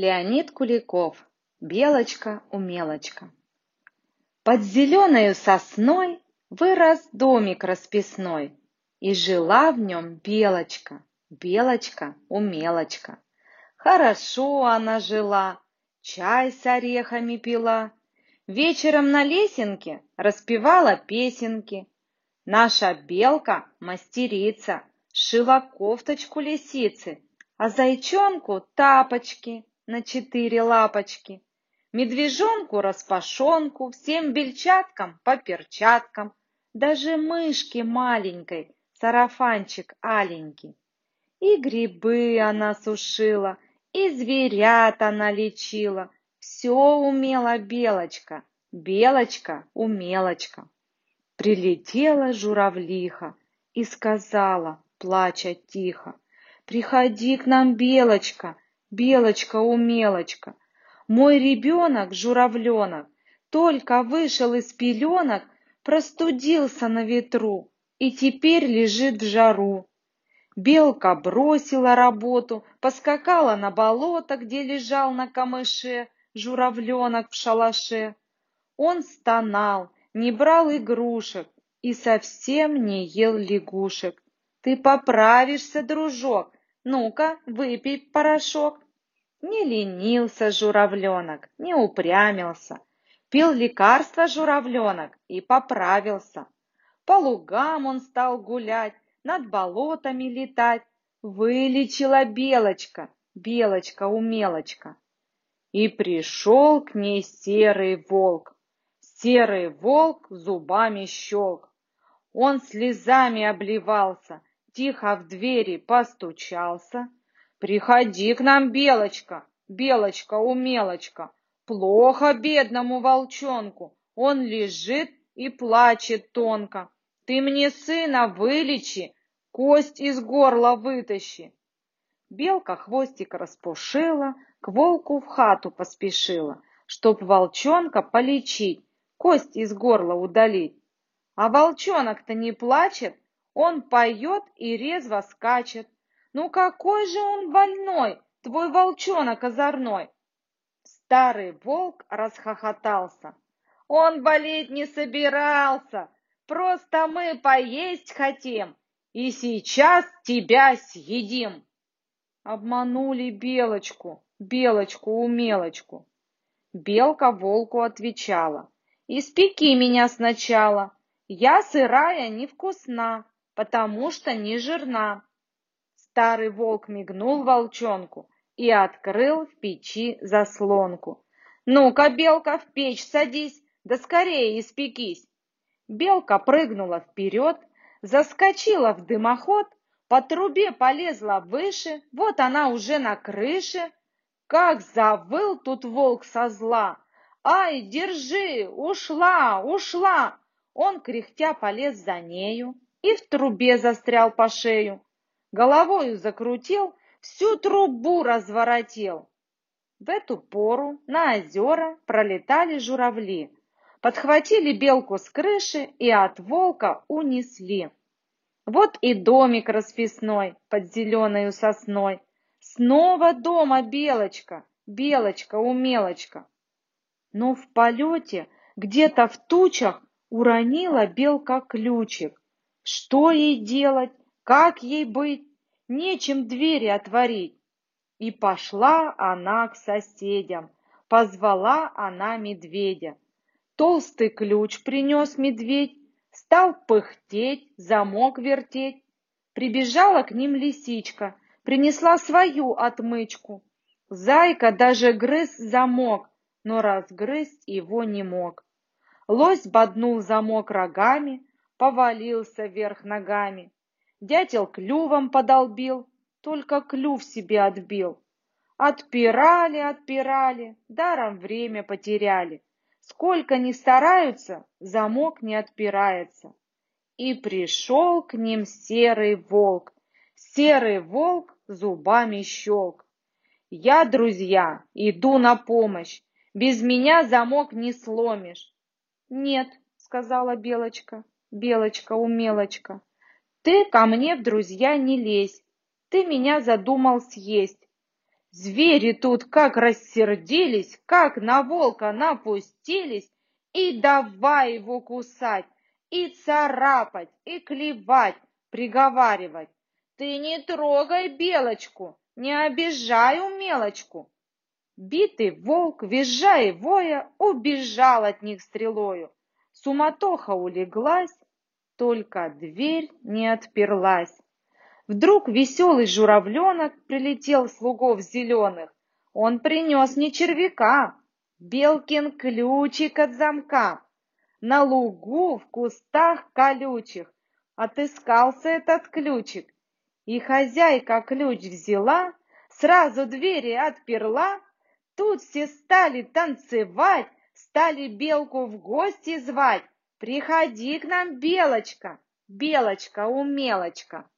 Леонид Куликов. Белочка-умелочка. Под зеленою сосной вырос домик расписной, И жила в нем белочка, белочка-умелочка. Хорошо она жила, чай с орехами пила, Вечером на лесенке распевала песенки. Наша белка мастерица, шила кофточку лисицы, А зайчонку тапочки на четыре лапочки, Медвежонку распашонку, всем бельчаткам по перчаткам, Даже мышке маленькой сарафанчик аленький. И грибы она сушила, и зверят она лечила, Все умела белочка, белочка-умелочка. Прилетела журавлиха и сказала, плача тихо, Приходи к нам, белочка, Белочка-умелочка, мой ребенок, журавленок, Только вышел из пеленок, Простудился на ветру И теперь лежит в жару. Белка бросила работу, Поскакала на болото, Где лежал на камыше Журавленок в шалаше. Он стонал, не брал игрушек И совсем не ел лягушек. Ты поправишься, дружок, ну-ка, выпей порошок. Не ленился журавленок, не упрямился. Пил лекарство журавленок и поправился. По лугам он стал гулять, над болотами летать. Вылечила белочка, белочка-умелочка. И пришел к ней серый волк. Серый волк зубами щелк. Он слезами обливался, тихо в двери постучался. «Приходи к нам, Белочка, Белочка-умелочка, плохо бедному волчонку, он лежит и плачет тонко. Ты мне сына вылечи, кость из горла вытащи». Белка хвостик распушила, к волку в хату поспешила, чтоб волчонка полечить, кость из горла удалить. А волчонок-то не плачет, он поет и резво скачет. Ну какой же он больной, твой волчонок озорной? Старый волк расхохотался. Он болеть не собирался, просто мы поесть хотим, и сейчас тебя съедим. Обманули белочку, белочку-умелочку. Белка волку отвечала. Испеки меня сначала, я сырая невкусна потому что не жирна. Старый волк мигнул волчонку и открыл в печи заслонку. «Ну-ка, белка, в печь садись, да скорее испекись!» Белка прыгнула вперед, заскочила в дымоход, по трубе полезла выше, вот она уже на крыше. Как завыл тут волк со зла! «Ай, держи! Ушла! Ушла!» Он, кряхтя, полез за нею и в трубе застрял по шею. Головою закрутил, всю трубу разворотил. В эту пору на озера пролетали журавли, подхватили белку с крыши и от волка унесли. Вот и домик расписной под зеленою сосной. Снова дома белочка, белочка-умелочка. Но в полете, где-то в тучах, уронила белка ключик. Что ей делать? Как ей быть? Нечем двери отворить. И пошла она к соседям. Позвала она медведя. Толстый ключ принес медведь, Стал пыхтеть, замок вертеть. Прибежала к ним лисичка, Принесла свою отмычку. Зайка даже грыз замок, Но разгрызть его не мог. Лось боднул замок рогами, повалился вверх ногами. Дятел клювом подолбил, только клюв себе отбил. Отпирали, отпирали, даром время потеряли. Сколько ни стараются, замок не отпирается. И пришел к ним серый волк. Серый волк зубами щелк. Я, друзья, иду на помощь. Без меня замок не сломишь. Нет, сказала Белочка, Белочка-умелочка, ты ко мне в друзья не лезь, ты меня задумал съесть. Звери тут как рассердились, как на волка напустились, и давай его кусать, и царапать, и клевать, приговаривать. Ты не трогай белочку, не обижай умелочку. Битый волк, визжая и воя, убежал от них стрелою. Суматоха улеглась, только дверь не отперлась. Вдруг веселый журавленок прилетел слугов зеленых. Он принес не червяка, белкин ключик от замка. На лугу в кустах колючих отыскался этот ключик. И хозяйка ключ взяла, сразу двери отперла, Тут все стали танцевать, стали белку в гости звать. Приходи к нам, белочка, белочка-умелочка.